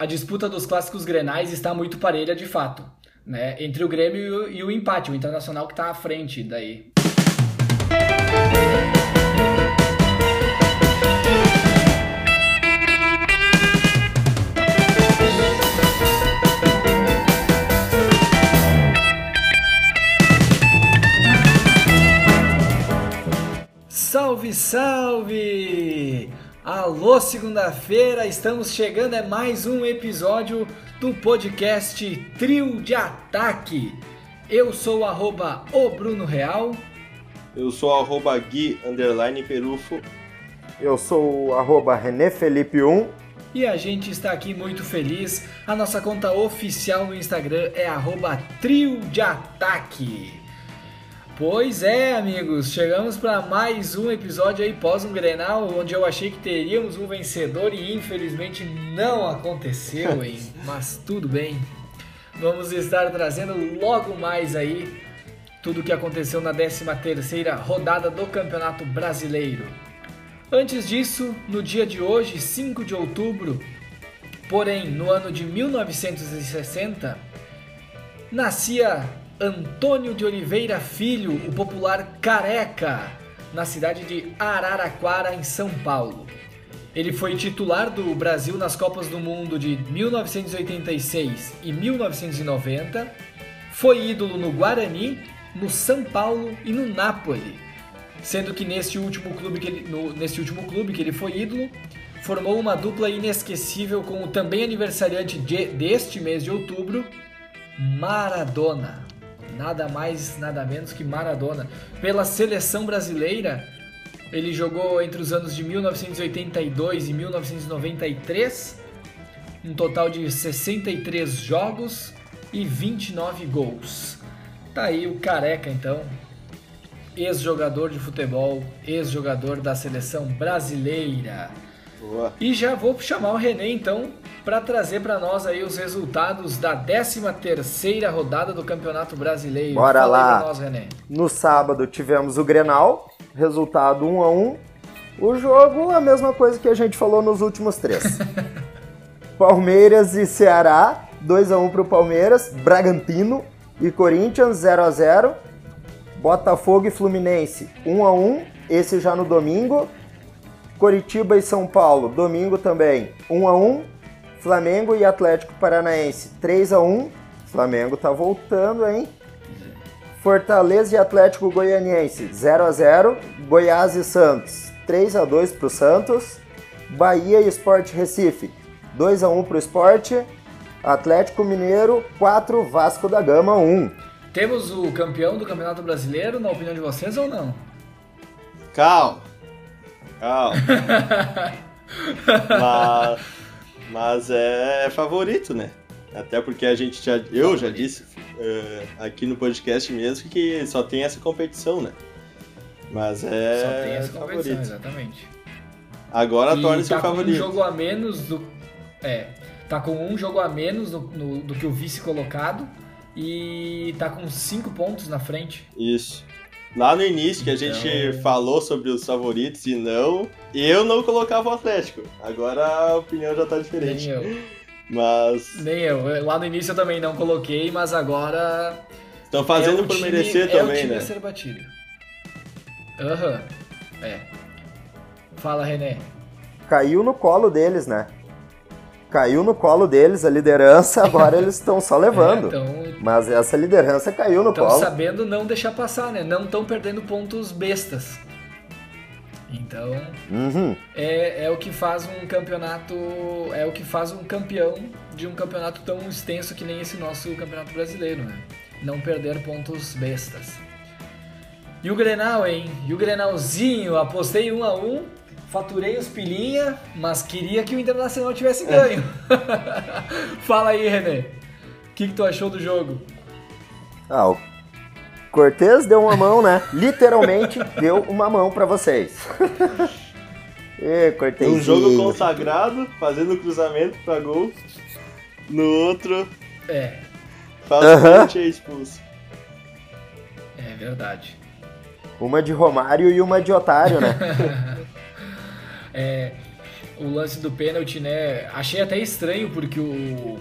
a disputa dos clássicos grenais está muito parelha de fato, né? Entre o Grêmio e o, empate, o Internacional que está à frente daí. Salve, salve! Alô, segunda-feira, estamos chegando a mais um episódio do podcast Trio de Ataque. Eu sou o arroba o Bruno Real. Eu sou o arroba Gui underline Perufo. Eu sou o arroba René Felipe 1. E a gente está aqui muito feliz. A nossa conta oficial no Instagram é arroba Trio de Ataque. Pois é, amigos, chegamos para mais um episódio aí pós um Grenal, onde eu achei que teríamos um vencedor e infelizmente não aconteceu, hein? Mas tudo bem. Vamos estar trazendo logo mais aí tudo o que aconteceu na 13ª rodada do Campeonato Brasileiro. Antes disso, no dia de hoje, 5 de outubro, porém no ano de 1960, nascia Antônio de Oliveira Filho, o popular Careca, na cidade de Araraquara, em São Paulo. Ele foi titular do Brasil nas Copas do Mundo de 1986 e 1990, foi ídolo no Guarani, no São Paulo e no Napoli, sendo que nesse último clube que ele, no, nesse último clube que ele foi ídolo, formou uma dupla inesquecível com o também aniversariante de, deste mês de outubro, Maradona nada mais, nada menos que Maradona. Pela seleção brasileira, ele jogou entre os anos de 1982 e 1993, um total de 63 jogos e 29 gols. Tá aí o Careca então, ex-jogador de futebol, ex-jogador da seleção brasileira. Boa. E já vou chamar o René então para trazer para nós aí os resultados da 13 terceira rodada do Campeonato Brasileiro. Bora Fala lá. Nós. No sábado tivemos o Grenal, resultado 1 a 1. O jogo a mesma coisa que a gente falou nos últimos três. Palmeiras e Ceará, 2 a 1 para o Palmeiras, Bragantino e Corinthians 0 a 0. Botafogo e Fluminense 1 a 1, esse já no domingo. Coritiba e São Paulo, domingo também, 1 a 1. Flamengo e Atlético Paranaense, 3 a 1. Flamengo tá voltando, hein? Fortaleza e Atlético Goianiense, 0 a 0. Goiás e Santos, 3 a 2 pro Santos. Bahia e Sport Recife, 2 a 1 pro Sport. Atlético Mineiro, 4 Vasco da Gama 1. Temos o campeão do Campeonato Brasileiro, na opinião de vocês ou não? Calma. Mas, mas é favorito, né? Até porque a gente já. Eu já disse uh, aqui no podcast mesmo que só tem essa competição, né? Mas é. Só tem essa competição, favorito. exatamente. Agora torna-se tá o favorito. um jogo a menos do. É. Tá com um jogo a menos do, no, do que o vice colocado. E tá com cinco pontos na frente. Isso. Lá no início que a gente então... falou sobre os favoritos e não, eu não colocava o Atlético. Agora a opinião já tá diferente. Nem eu. Mas. Nem eu. Lá no início eu também não coloquei, mas agora. Estão fazendo é por time, merecer é também, o time né? A ser batido. Aham. Uhum. É. Fala, René. Caiu no colo deles, né? Caiu no colo deles a liderança, agora eles estão só levando. É, Mas essa liderança caiu no colo. Estão sabendo não deixar passar, né? Não estão perdendo pontos bestas. Então, uhum. é, é o que faz um campeonato, é o que faz um campeão de um campeonato tão extenso que nem esse nosso campeonato brasileiro, né? Não perder pontos bestas. E o Grenal, hein? E o Grenalzinho, apostei um a um, faturei os pilinha, mas queria que o Internacional tivesse ganho. Fala aí, René. O que, que tu achou do jogo? Ah, o Cortez deu uma mão, né? Literalmente deu uma mão para vocês. e, Cortez. Um jogo consagrado, fazendo cruzamento para gol. No outro. É. Faz uh -huh. é expulso. É verdade. Uma de Romário e uma de Otário, né? É, o lance do pênalti, né? Achei até estranho porque o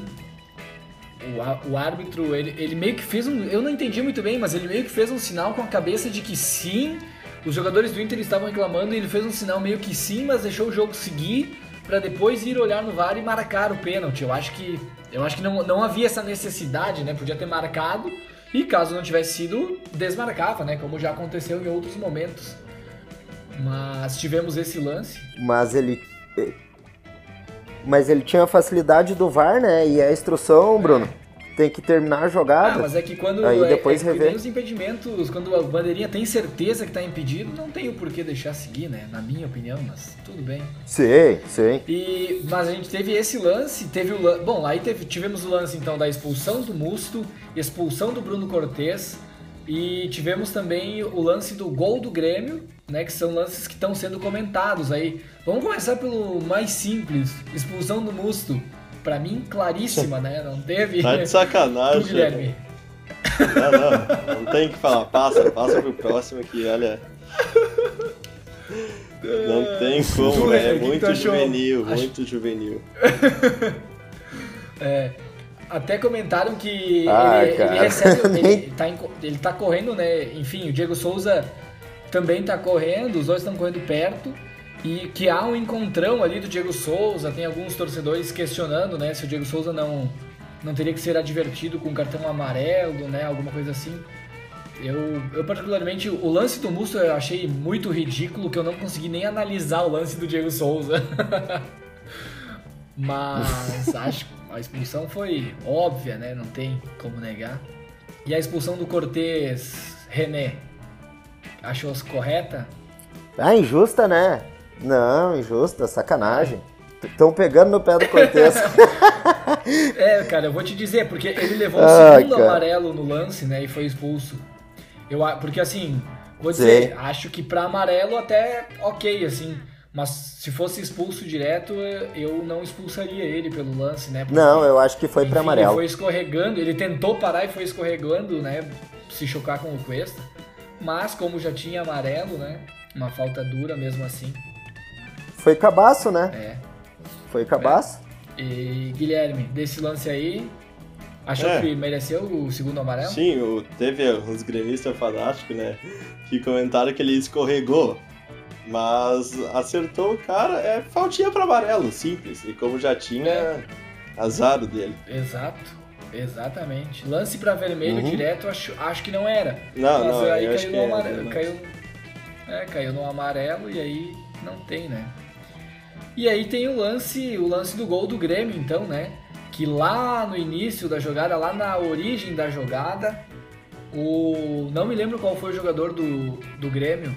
o, o árbitro, ele, ele meio que fez um. Eu não entendi muito bem, mas ele meio que fez um sinal com a cabeça de que sim. Os jogadores do Inter estavam reclamando e ele fez um sinal meio que sim, mas deixou o jogo seguir para depois ir olhar no VAR e marcar o pênalti. Eu acho que eu acho que não, não havia essa necessidade, né? Podia ter marcado e caso não tivesse sido, desmarcava, né? Como já aconteceu em outros momentos. Mas tivemos esse lance. Mas ele mas ele tinha a facilidade do VAR, né? E a instrução, Bruno, tem que terminar a jogada. Ah, mas é que quando aí depois é, é, tem os impedimentos, quando a bandeirinha tem certeza que está impedido, não tem o porquê deixar seguir, né? Na minha opinião, mas tudo bem. Sim, sim. E, mas a gente teve esse lance, teve o lance, bom, aí teve, tivemos o lance então da expulsão do Musto, expulsão do Bruno Cortes e tivemos também o lance do gol do Grêmio, né, que são lances que estão sendo comentados aí. Vamos começar pelo mais simples, expulsão do Musto. Para mim, claríssima, né? Não teve. Tá de sacanagem. Tu, Guilherme. Não, não, não tem que falar. Passa, passa pro próximo aqui, olha. Não tem como, é, é muito juvenil, muito juvenil. é, até comentaram que ah, ele, ele, recebe, ele tá, ele tá correndo, né? Enfim, o Diego Souza também está correndo, os dois estão correndo perto. E que há um encontrão ali do Diego Souza, tem alguns torcedores questionando, né, se o Diego Souza não, não teria que ser advertido com cartão amarelo, né, alguma coisa assim. Eu, eu particularmente, o lance do Musto eu achei muito ridículo, que eu não consegui nem analisar o lance do Diego Souza. Mas acho a expulsão foi óbvia, né, não tem como negar. E a expulsão do Cortez René, achou correta? Ah, injusta, né? Não, injusta, sacanagem. Estão pegando no pé do Cortez. é, cara, eu vou te dizer, porque ele levou o ah, segundo cara. amarelo no lance, né, e foi expulso. Eu, porque assim, vou dizer, Sim. acho que para amarelo até ok, assim. Mas se fosse expulso direto, eu não expulsaria ele pelo lance, né? Porque, não, eu acho que foi para amarelo. Ele foi escorregando, ele tentou parar e foi escorregando, né? Se chocar com o Cuesta. Mas como já tinha amarelo, né? Uma falta dura mesmo assim. Foi cabaço, né? É. Foi cabaço. É. E Guilherme, desse lance aí, achou é. que mereceu o segundo amarelo? Sim, o, teve uns gremistas fantásticos, né? Que comentaram que ele escorregou. Mas acertou o cara, é faltinha para amarelo, simples. E como já tinha, é. azar dele. Exato. Exatamente. Lance para vermelho uhum. direto, acho, acho que não era. Não, Mas não, aí caiu no é, amarelo. É, caiu, é, caiu no amarelo e aí não tem, né? E aí tem o lance, o lance do gol do Grêmio, então, né? Que lá no início da jogada, lá na origem da jogada, o. Não me lembro qual foi o jogador do, do Grêmio.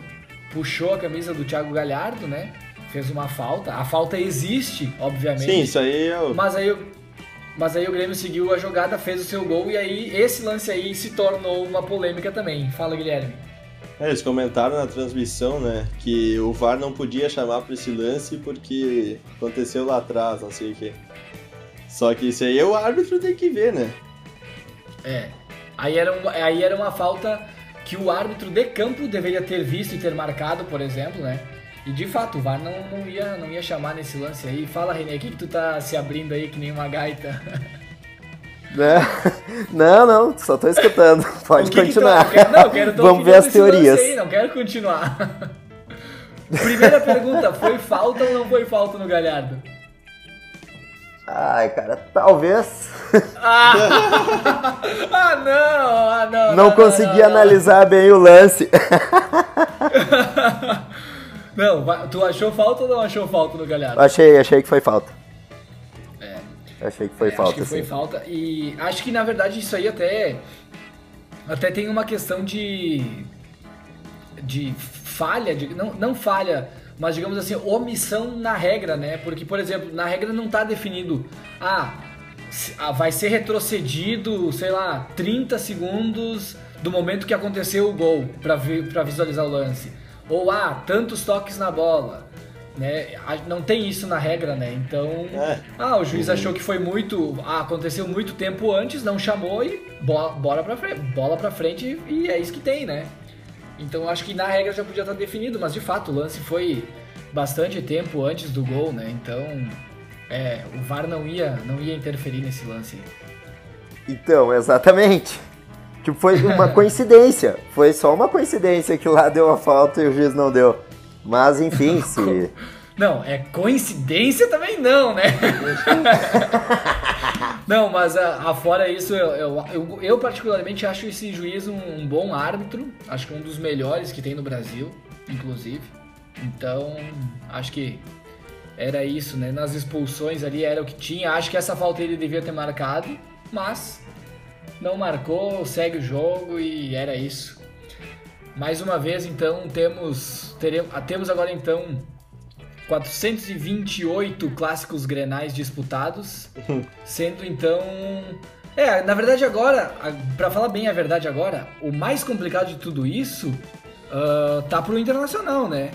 Puxou a camisa do Thiago Galhardo, né? Fez uma falta. A falta existe, obviamente. Sim, isso aí é o... Mas aí mas aí o Grêmio seguiu a jogada, fez o seu gol e aí esse lance aí se tornou uma polêmica também. Fala, Guilherme. É, eles comentaram na transmissão, né, que o VAR não podia chamar para esse lance porque aconteceu lá atrás, não sei o quê. Só que isso aí o árbitro tem que ver, né? É. Aí era, um, aí era uma falta que o árbitro de campo deveria ter visto e ter marcado, por exemplo, né? E de fato, o VAR não, não, ia, não ia chamar nesse lance aí. Fala, René, o que, que tu tá se abrindo aí que nem uma gaita? É. Não, não, só tô escutando. Pode que continuar. Que tu... não, quero Vamos ver as teorias. Aí, não quero continuar. Primeira pergunta, foi falta ou não foi falta no Galhardo? Ai, cara, talvez. Ah, ah não, ah, não. Não, não consegui não, analisar bem o lance. Não, tu achou falta ou não achou falta no Galhardo? Achei, achei que foi falta. É. Achei que foi é, falta. Acho que foi falta. E acho que na verdade isso aí até. Até tem uma questão de. de falha, de, não, não falha, mas digamos assim, omissão na regra, né? Porque, por exemplo, na regra não está definido. Ah, ah, vai ser retrocedido, sei lá, 30 segundos do momento que aconteceu o gol para visualizar o lance. Ou, ah, tantos toques na bola. Né? Não tem isso na regra, né? Então, é. ah, o juiz uhum. achou que foi muito, ah, aconteceu muito tempo antes, não chamou e bola, bola para frente, bola para frente e é isso que tem, né? Então, acho que na regra já podia estar definido, mas de fato o lance foi bastante tempo antes do gol, né? Então, é, o VAR não ia, não ia interferir nesse lance. Então, exatamente. Tipo, foi uma coincidência. Foi só uma coincidência que lá deu a falta e o juiz não deu. Mas, enfim, se... Não, é coincidência também não, né? não, mas a, a fora isso, eu, eu, eu, eu, particularmente acho esse juiz um, um, bom árbitro. Acho que um dos melhores que tem no Brasil, inclusive. Então, acho que era isso, né? Nas expulsões ali era o que tinha. Acho que essa falta ele devia ter marcado, mas não marcou, segue o jogo e era isso. Mais uma vez, então, temos, teremos, temos agora então 428 clássicos grenais disputados, sendo então. É, na verdade agora, para falar bem a verdade agora, o mais complicado de tudo isso uh, tá pro Internacional, né?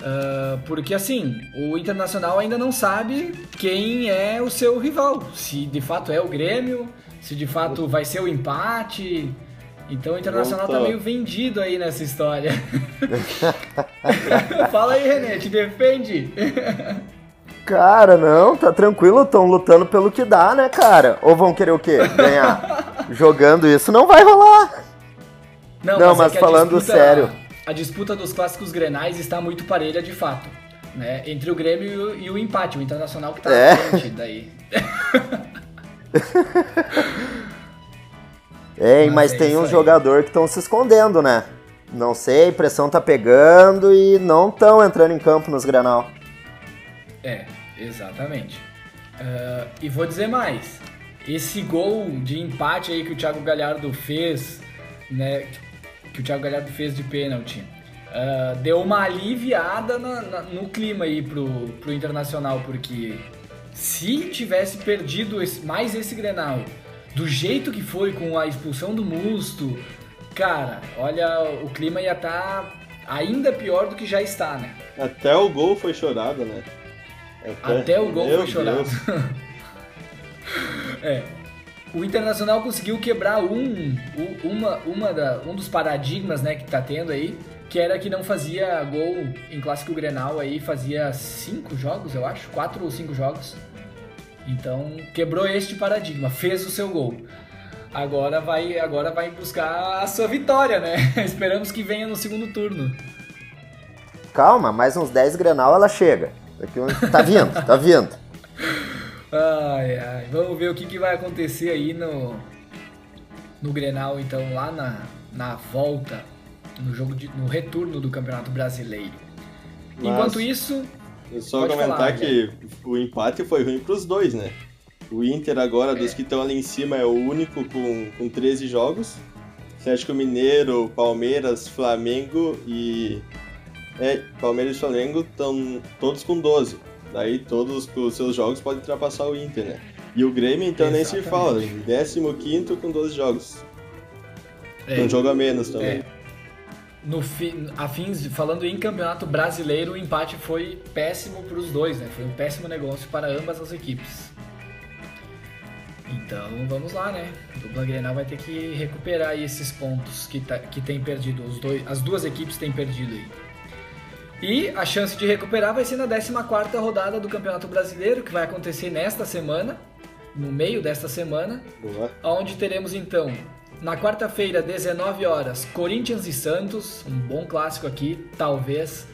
Uh, porque assim, o Internacional ainda não sabe quem é o seu rival. Se de fato é o Grêmio, se de fato vai ser o empate. Então o Internacional Voltou. tá meio vendido aí nessa história. Fala aí, René, te defende. Cara, não, tá tranquilo, estão lutando pelo que dá, né, cara? Ou vão querer o quê? Ganhar? Jogando isso não vai rolar. Não, não mas, mas é falando disputa, sério. A disputa dos clássicos grenais está muito parelha de fato. Né? Entre o Grêmio e o, e o empate, o Internacional que tá é. na frente daí. Ei, mas, mas é tem uns jogadores que estão se escondendo, né? Não sei, pressão tá pegando e não estão entrando em campo nos Granal. É, exatamente. Uh, e vou dizer mais. Esse gol de empate aí que o Thiago Galhardo fez, né? Que o Thiago Galhardo fez de pênalti. Uh, deu uma aliviada na, na, no clima aí pro, pro Internacional, porque se tivesse perdido esse, mais esse Grenal do jeito que foi com a expulsão do Musto, cara, olha, o clima ia estar tá ainda pior do que já está, né? Até o gol foi chorado, né? Até, Até o gol Meu foi chorado. é. O Internacional conseguiu quebrar um, uma, uma da, um dos paradigmas né, que tá tendo aí, que era que não fazia gol em clássico Grenal aí, fazia cinco jogos, eu acho, quatro ou cinco jogos. Então quebrou este paradigma, fez o seu gol. Agora vai, agora vai buscar a sua vitória, né? Esperamos que venha no segundo turno. Calma, mais uns 10 Grenal ela chega. Tá vindo, tá vindo. Ai, ai. Vamos ver o que, que vai acontecer aí no, no Grenal, então, lá na, na volta, no jogo de, no retorno do Campeonato Brasileiro. Mas... Enquanto isso, só Pode comentar falar, que o empate foi ruim para os dois, né? O Inter agora, é. dos que estão ali em cima, é o único com, com 13 jogos. Atlético Mineiro, Palmeiras, Flamengo e. É, Palmeiras e Flamengo estão todos com 12. Daí todos os seus jogos podem ultrapassar o Inter, né? E o Grêmio, então, Exatamente. nem se fala. 15 com 12 jogos. É, um jogo a menos também. É no fi, falando em campeonato brasileiro, o empate foi péssimo para os dois, né? Foi um péssimo negócio para ambas as equipes. Então vamos lá, né? O dupla Grenal vai ter que recuperar esses pontos que, tá, que tem perdido. Os dois, as duas equipes têm perdido aí. E a chance de recuperar vai ser na 14 rodada do Campeonato Brasileiro, que vai acontecer nesta semana, no meio desta semana, Boa. onde teremos então na quarta-feira, 19 horas, Corinthians e Santos, um bom clássico aqui, talvez.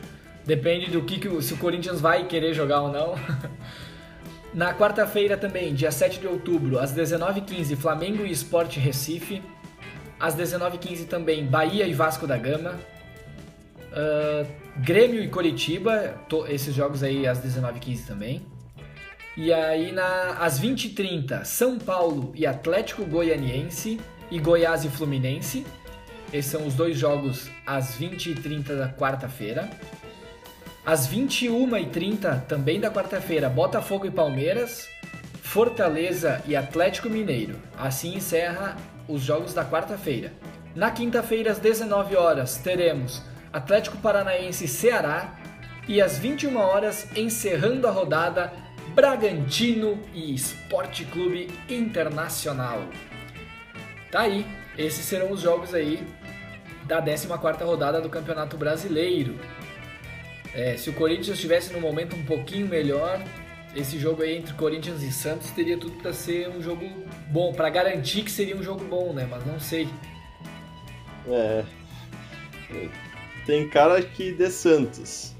Depende do que, que se o Corinthians vai querer jogar ou não. Na quarta-feira também, dia 7 de outubro, às 19h15, Flamengo e Sport Recife. Às 19h15 também, Bahia e Vasco da Gama. Uh, Grêmio e Coritiba, esses jogos aí às 19h15 também. E aí na, às 20h30, São Paulo e Atlético Goianiense e Goiás e Fluminense. Esses são os dois jogos às 20h30 da quarta-feira. Às 21h30, também da quarta-feira, Botafogo e Palmeiras, Fortaleza e Atlético Mineiro. Assim encerra os jogos da quarta-feira. Na quinta-feira, às 19 horas, teremos Atlético Paranaense e Ceará. E às 21 horas, encerrando a rodada, Bragantino e Esporte Clube Internacional. Tá aí, esses serão os jogos aí da 14ª rodada do Campeonato Brasileiro. É, se o Corinthians estivesse num momento um pouquinho melhor, esse jogo aí entre Corinthians e Santos teria tudo para ser um jogo bom, para garantir que seria um jogo bom, né? Mas não sei. É. Tem cara que de Santos.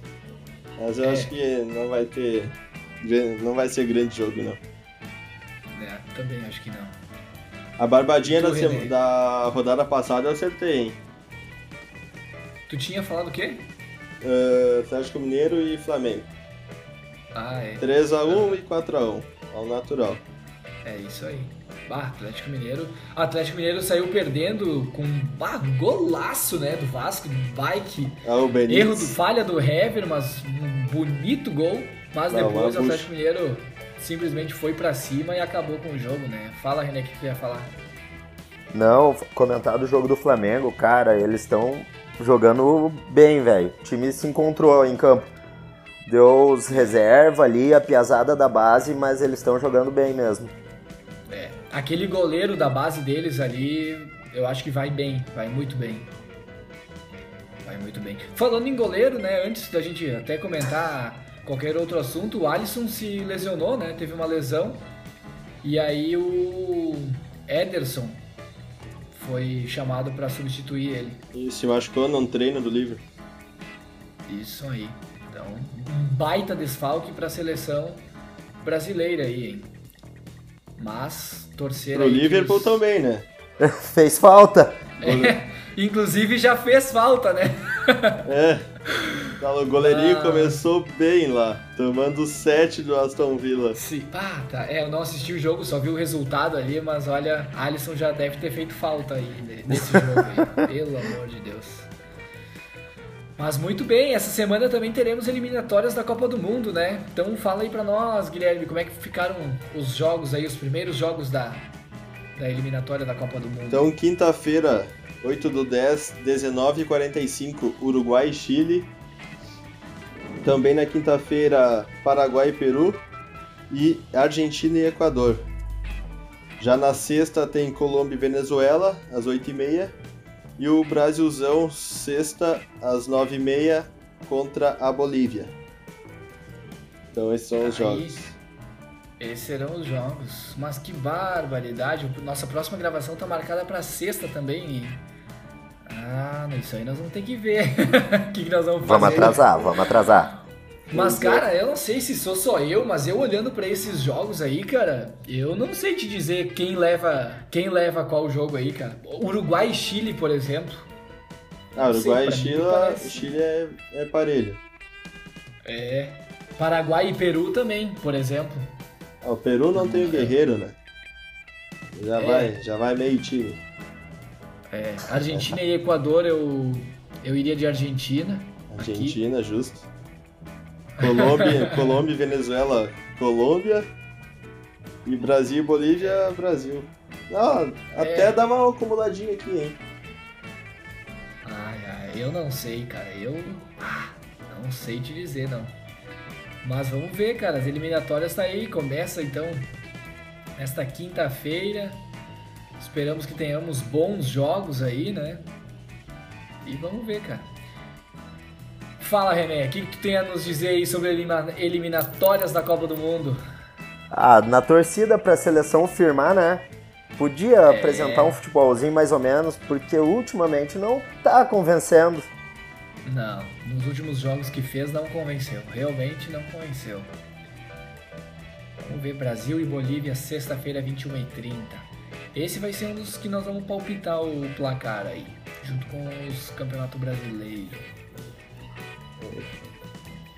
Mas eu é. acho que não vai ter. Não vai ser grande jogo, não. É, também acho que não. A barbadinha da, sema, da, rodada passada eu acertei, hein? Tu tinha falado o quê? Uh, Atlético Mineiro e Flamengo. Ah, é. 3x1 ah. e 4x1, ao natural. É isso aí. Bah, Atlético Mineiro. Atlético Mineiro saiu perdendo com um golaço, né, do Vasco, de bike. Ah, o Benítez. Erro do falha do Hever, mas um bonito gol. Mas Não, depois o Atlético Mineiro simplesmente foi para cima e acabou com o jogo, né? Fala, René, o que tu ia falar? Não, comentar do jogo do Flamengo, cara, eles estão jogando bem, velho. O time se encontrou em campo. Deu os reserva ali, a piazada da base, mas eles estão jogando bem mesmo. É, aquele goleiro da base deles ali, eu acho que vai bem, vai muito bem. Vai muito bem. Falando em goleiro, né, antes da gente até comentar qualquer outro assunto, o Alisson se lesionou, né? Teve uma lesão. E aí o Ederson foi chamado para substituir ele. E se machucou num treino do livro. Isso aí. Então, um baita desfalque para a seleção brasileira aí, hein? Mas torcer Pro Liverpool os... também, né? Fez falta. É, inclusive já fez falta, né? é. O goleirinho ah. começou bem lá, tomando 7 do Aston Villa. Sim, ah, tá. É, eu não assisti o jogo, só vi o resultado ali, mas olha, Alisson já deve ter feito falta aí nesse jogo aí. Pelo amor de Deus. Mas muito bem, essa semana também teremos eliminatórias da Copa do Mundo, né? Então fala aí pra nós, Guilherme, como é que ficaram os jogos aí, os primeiros jogos da, da eliminatória da Copa do Mundo. Então, quinta-feira, 8 do 10, 19h45, Uruguai e Chile. Também na quinta-feira, Paraguai e Peru. E Argentina e Equador. Já na sexta tem Colômbia e Venezuela, às 8h30. E o Brasilzão, sexta, às 9h30, contra a Bolívia. Então esses são os Aí, jogos. Esses serão os jogos. Mas que barbaridade. Nossa próxima gravação tá marcada para sexta também. E ah, isso aí nós vamos ter que ver. O que, que nós vamos fazer? Vamos atrasar, vamos atrasar. Mas, cara, eu não sei se sou só eu, mas eu olhando para esses jogos aí, cara, eu não sei te dizer quem leva quem leva qual jogo aí, cara. Uruguai e Chile, por exemplo. Ah, Uruguai e Chile, Chile é, é parelho. É. Paraguai e Peru também, por exemplo. Ah, o Peru não tem o guerreiro, né? Já é. vai, já vai meio time. É, Argentina e Equador eu, eu iria de Argentina. Argentina, aqui. justo. Colômbia, Colômbia e Venezuela, Colômbia. E Brasil e Bolívia, Brasil. Ah, até é. dá uma acumuladinha aqui, hein? Ai, ai, eu não sei, cara. Eu não sei te dizer, não. Mas vamos ver, cara. As eliminatórias tá aí. Começa então esta quinta-feira. Esperamos que tenhamos bons jogos aí, né? E vamos ver, cara. Fala, René, o que, tu tem a nos dizer aí sobre eliminatórias da Copa do Mundo? Ah, na torcida para a seleção firmar, né? Podia é... apresentar um futebolzinho mais ou menos, porque ultimamente não tá convencendo. Não, nos últimos jogos que fez não convenceu, realmente não convenceu. Vamos ver Brasil e Bolívia, sexta-feira, 21h30. Esse vai ser um dos que nós vamos palpitar o placar aí, junto com os campeonato brasileiro.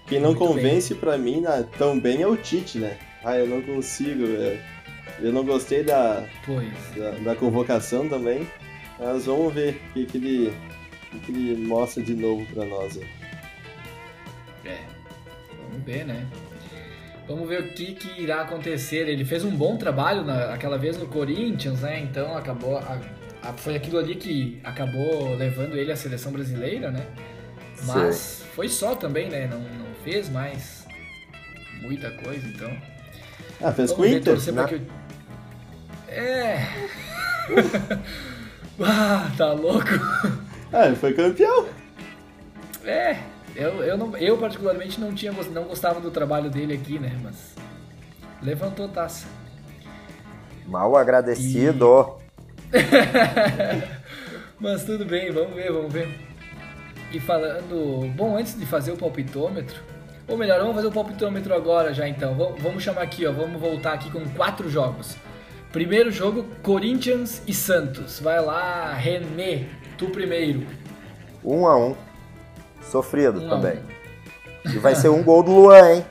Quem não Muito convence para mim bem é o Tite, né? Ah, eu não consigo, velho. Eu não gostei da, da, da, convocação também, mas vamos ver o que, que, ele, que, que ele mostra de novo para nós. Aí. É, vamos ver, né? Vamos ver o que, que irá acontecer. Ele fez um bom trabalho naquela vez no Corinthians, né? Então acabou. A, a, foi aquilo ali que acabou levando ele à seleção brasileira, né? Mas Sim. foi só também, né? Não, não fez mais muita coisa, então. Ah, fez com o Inter? Né? Eu... É. ah, tá louco. Ah, ele foi campeão. É, Eu, eu, não, eu particularmente não, tinha, não gostava do trabalho dele aqui, né? Mas levantou taça. Mal agradecido. E... Mas tudo bem, vamos ver, vamos ver. E falando. Bom, antes de fazer o palpitômetro. Ou melhor, vamos fazer o palpitômetro agora já então. Vamos chamar aqui, ó. Vamos voltar aqui com quatro jogos. Primeiro jogo, Corinthians e Santos. Vai lá, René, tu primeiro. Um a um. Sofrido um também. E vai ser um gol do Luan, hein?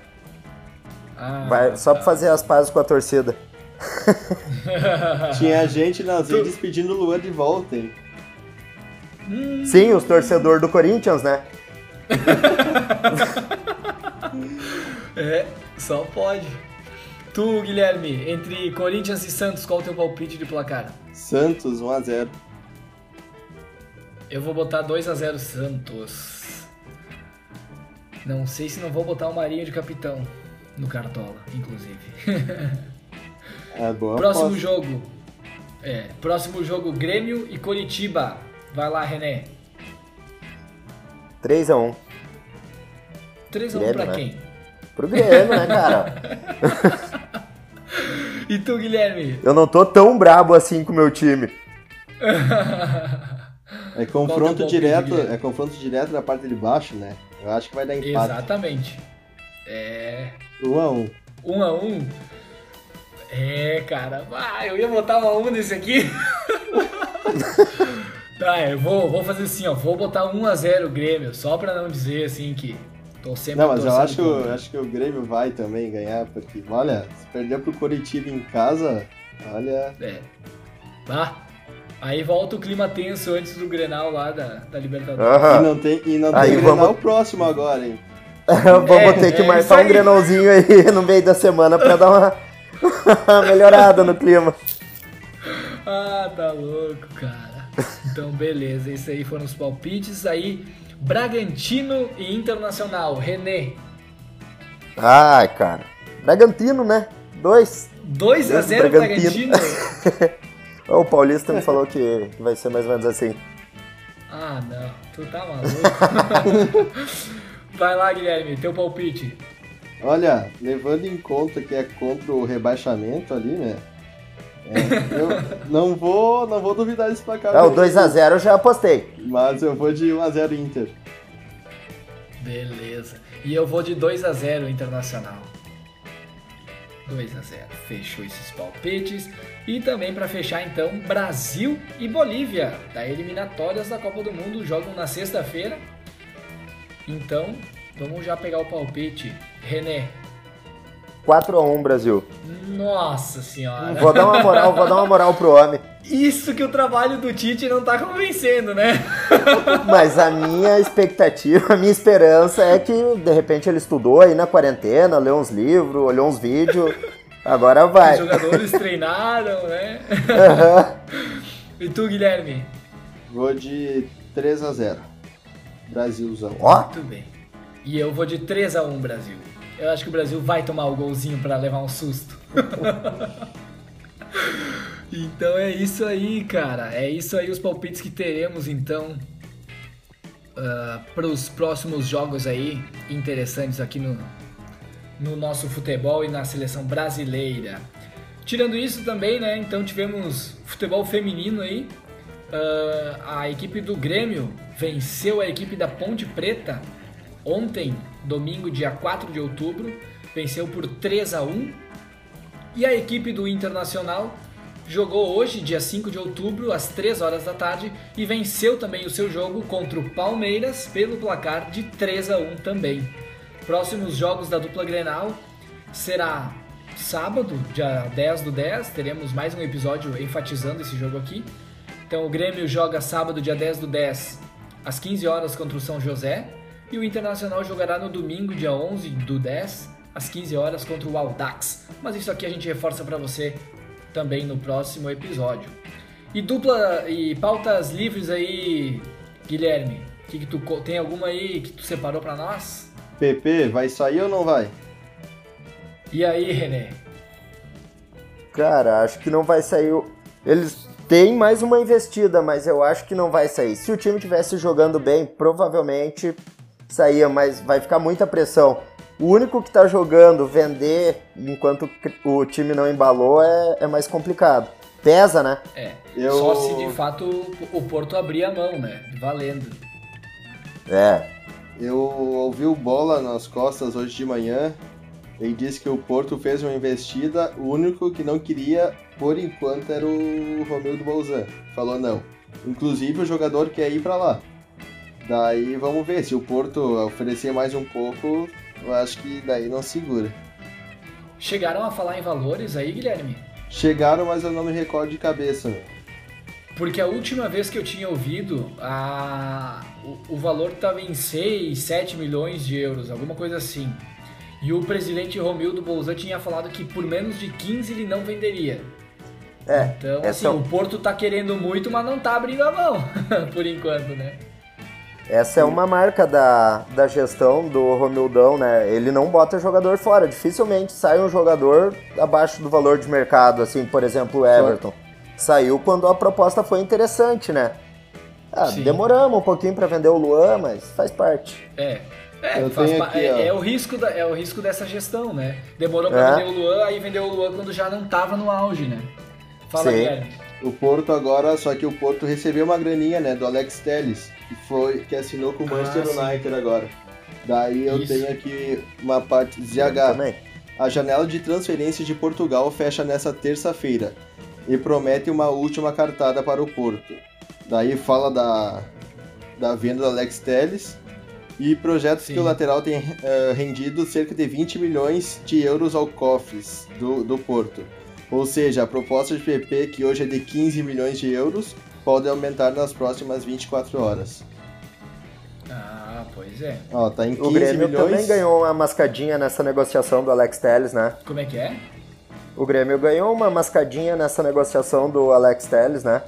Ah, vai, só tá. pra fazer as pazes com a torcida. Tinha gente nas redes pedindo o Luan de volta, hein? Hum. Sim, os torcedores do Corinthians, né? é, só pode. Tu, Guilherme, entre Corinthians e Santos, qual o teu palpite de placar? Santos, 1x0. Eu vou botar 2x0 Santos. Não sei se não vou botar o Marinho de capitão no Cartola, inclusive. É boa Próximo aposta. jogo. É, próximo jogo Grêmio e Coritiba. Vai lá, René. 3x1. 3x1 pra né? quem? Pro Grêmio, né, cara? e tu, Guilherme? Eu não tô tão brabo assim com o meu time. É confronto direto, é confronto direto na parte de baixo, né? Eu acho que vai dar empate. Exatamente. É. 1 a 1. 1 a 1. É, cara. Ah, eu ia botar uma 1 nesse aqui. tá, eu vou, vou fazer assim, ó. Vou botar 1 a 0 Grêmio, só pra não dizer assim que tô sempre Não, mas eu acho, eu acho que o Grêmio vai também ganhar, porque, olha, se perder pro Coritiba em casa, olha. É. Bah, Aí volta o clima tenso antes do Grenal lá da, da Libertadores. E não tem, e não aí tem vamos... Grenal próximo agora, hein? vamos é, ter que é marcar um Grenalzinho aí no meio da semana pra dar uma melhorada no clima. Ah, tá louco, cara. Então, beleza. Esses aí foram os palpites. Aí, Bragantino e Internacional. René. Ai, cara. Bragantino, né? Dois. 2 a 0 Bragantino. Bragantino. O Paulista me falou que vai ser mais ou menos assim. Ah, não. Tu tá maluco. vai lá, Guilherme, teu palpite. Olha, levando em conta que é contra o rebaixamento ali, né? É, eu não vou, não vou duvidar desse placar. É, o 2x0 eu já apostei. Mas eu vou de 1x0 Inter. Beleza. E eu vou de 2x0 Internacional. 2 a 0. Fechou esses palpites. E também para fechar então, Brasil e Bolívia, da eliminatórias da Copa do Mundo, jogam na sexta-feira. Então, vamos já pegar o palpite. René. 4 a 1 Brasil. Nossa senhora. Vou dar uma moral, vou dar uma moral pro homem. Isso que o trabalho do Tite não tá convencendo, né? Mas a minha expectativa, a minha esperança é que de repente ele estudou aí na quarentena, leu uns livros, olhou uns vídeos. Agora vai. Os jogadores treinaram, né? Uhum. E tu, Guilherme? Vou de 3 a 0 Brasilzão. Ó. Muito bem. E eu vou de 3 a 1 Brasil. Eu acho que o Brasil vai tomar o golzinho para levar um susto. Então é isso aí, cara. É isso aí os palpites que teremos então uh, ah, para os próximos jogos aí interessantes aqui no, no nosso futebol e na seleção brasileira. Tirando isso também, né? Então tivemos futebol feminino aí. Uh, a equipe do Grêmio venceu a equipe da Ponte Preta ontem, domingo, dia 4 de outubro. Venceu por 3 a 1. E a equipe do Internacional jogou hoje, dia 5 de outubro, às 3 horas da tarde, e venceu também o seu jogo contra o Palmeiras pelo placar de 3 a 1 também. Próximos jogos da dupla Grenal será sábado, dia 10 do 10, teremos mais um episódio enfatizando esse jogo aqui. Então o Grêmio joga sábado, dia 10 do 10, às 15 horas contra o São José, e o Internacional jogará no domingo, dia 11 do 10, às 15 horas contra o Aldax. Mas isso aqui a gente reforça para você também no próximo episódio. E dupla e pautas livres aí, Guilherme. Que, que tu tem alguma aí que tu separou para nós? PP, vai sair ou não vai? E aí, René? Cara, acho que não vai sair. Eles têm mais uma investida, mas eu acho que não vai sair. Se o time tivesse jogando bem, provavelmente saía, mas vai ficar muita pressão. O único que está jogando, vender enquanto o time não embalou é, é mais complicado. Pesa, né? É. Eu... Só se de fato o Porto abrir a mão, né? Valendo. É. Eu ouvi o Bola nas costas hoje de manhã. Ele disse que o Porto fez uma investida. O único que não queria, por enquanto, era o Romildo Bolzan. Falou não. Inclusive o jogador quer ir para lá. Daí vamos ver. Se o Porto oferecer mais um pouco, eu acho que daí não segura. Chegaram a falar em valores aí, Guilherme? Chegaram, mas eu não me recordo de cabeça. Porque a última vez que eu tinha ouvido, a... o, o valor estava em 6, 7 milhões de euros, alguma coisa assim. E o presidente Romildo Bolzan tinha falado que por menos de 15 ele não venderia. É, então, assim, o Porto tá querendo muito, mas não tá abrindo a mão, por enquanto, né? Essa é uma marca da, da gestão do Romildão, né? Ele não bota jogador fora. Dificilmente sai um jogador abaixo do valor de mercado, assim, por exemplo, o Everton. Saiu quando a proposta foi interessante, né? Ah, demoramos um pouquinho para vender o Luan, mas faz parte. É. É, aqui, é, é, o risco da, é o risco dessa gestão, né? Demorou para é. vender o Luan, aí vendeu o Luan quando já não tava no auge, né? Fala, Sim. Guilherme. O Porto agora, só que o Porto recebeu uma graninha, né, do Alex Telles que foi que assinou com o Manchester ah, United agora. Daí eu Isso. tenho aqui uma parte ZH. A janela de transferência de Portugal fecha nessa terça-feira e promete uma última cartada para o Porto. Daí fala da, da venda do Alex Telles e projetos Sim. que o lateral tem uh, rendido cerca de 20 milhões de euros ao cofres do, do Porto. Ou seja, a proposta de PP, que hoje é de 15 milhões de euros, pode aumentar nas próximas 24 horas. Ah, pois é. Ó, tá em 15 o Grêmio milhões... também ganhou uma mascadinha nessa negociação do Alex Telles, né? Como é que é? O Grêmio ganhou uma mascadinha nessa negociação do Alex Telles, né?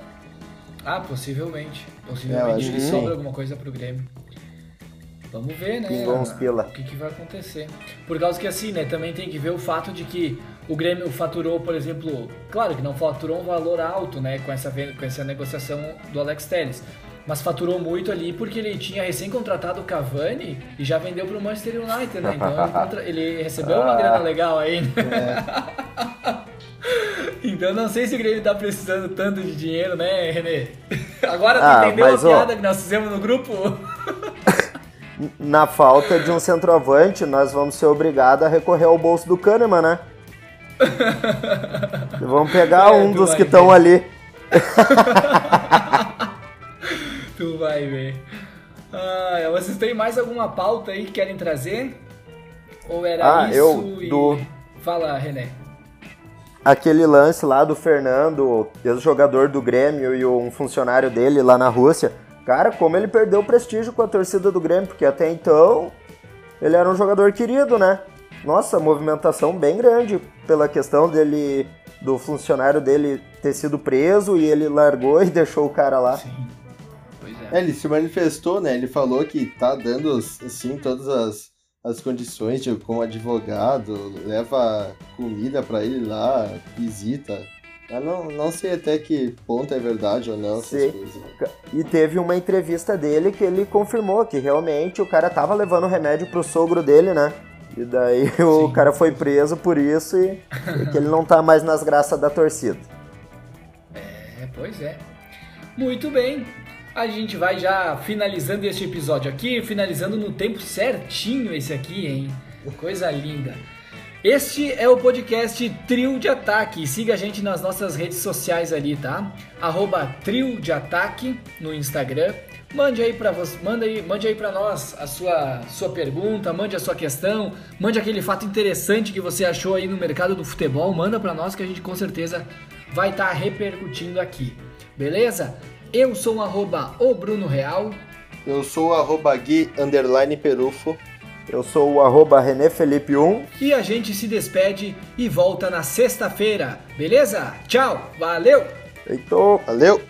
Ah, possivelmente. Possivelmente é, sobra alguma coisa pro Grêmio. Vamos ver, né? O que, que vai acontecer. Por causa que assim, né? Também tem que ver o fato de que o Grêmio faturou, por exemplo, claro que não faturou um valor alto, né? Com essa, com essa negociação do Alex Telles. Mas faturou muito ali porque ele tinha recém contratado o Cavani e já vendeu para o Manchester United, né? Então ele, ele recebeu uma grana legal aí, né? É. Então não sei se o Grêmio tá precisando tanto de dinheiro, né, Renê? Agora tu ah, entendeu a piada ó... que nós fizemos no grupo? na falta de um centroavante, nós vamos ser obrigados a recorrer ao bolso do Kahneman, né? vamos pegar é, um dos que estão ali. tu vai ver. Ah, vocês têm mais alguma pauta aí que querem trazer? Ou era ah, isso eu, e... do... Fala, René. Aquele lance lá do Fernando, ex-jogador do Grêmio e um funcionário dele lá na Rússia Cara, como ele perdeu o prestígio com a torcida do Grêmio, porque até então ele era um jogador querido, né? Nossa, movimentação bem grande pela questão dele do funcionário dele ter sido preso e ele largou e deixou o cara lá. Sim. Pois é. é ele se manifestou, né? Ele falou que tá dando, assim, todas as, as condições de, como advogado, leva comida para ele lá, visita. Eu não, não sei até que ponto é verdade ou não essas coisas. E teve uma entrevista dele que ele confirmou que realmente o cara tava levando remédio pro sogro dele, né? E daí o cara foi preso por isso e, e que ele não tá mais nas graças da torcida. É, pois é. Muito bem. A gente vai já finalizando este episódio aqui, finalizando no tempo certinho esse aqui, hein? Coisa linda. Este é o podcast Trio de Ataque. Siga a gente nas nossas redes sociais ali, tá? Arroba Trio de Ataque no Instagram. Mande aí para você, manda aí, mande aí para nós a sua sua pergunta, mande a sua questão, mande aquele fato interessante que você achou aí no mercado do futebol, manda para nós que a gente com certeza vai estar tá repercutindo aqui. Beleza? Eu sou o arroba o Bruno Real. Eu sou o arroba Gui underline Perufo. Eu sou o arroba René Felipe 1. E a gente se despede e volta na sexta-feira, beleza? Tchau, valeu! Heitor, valeu!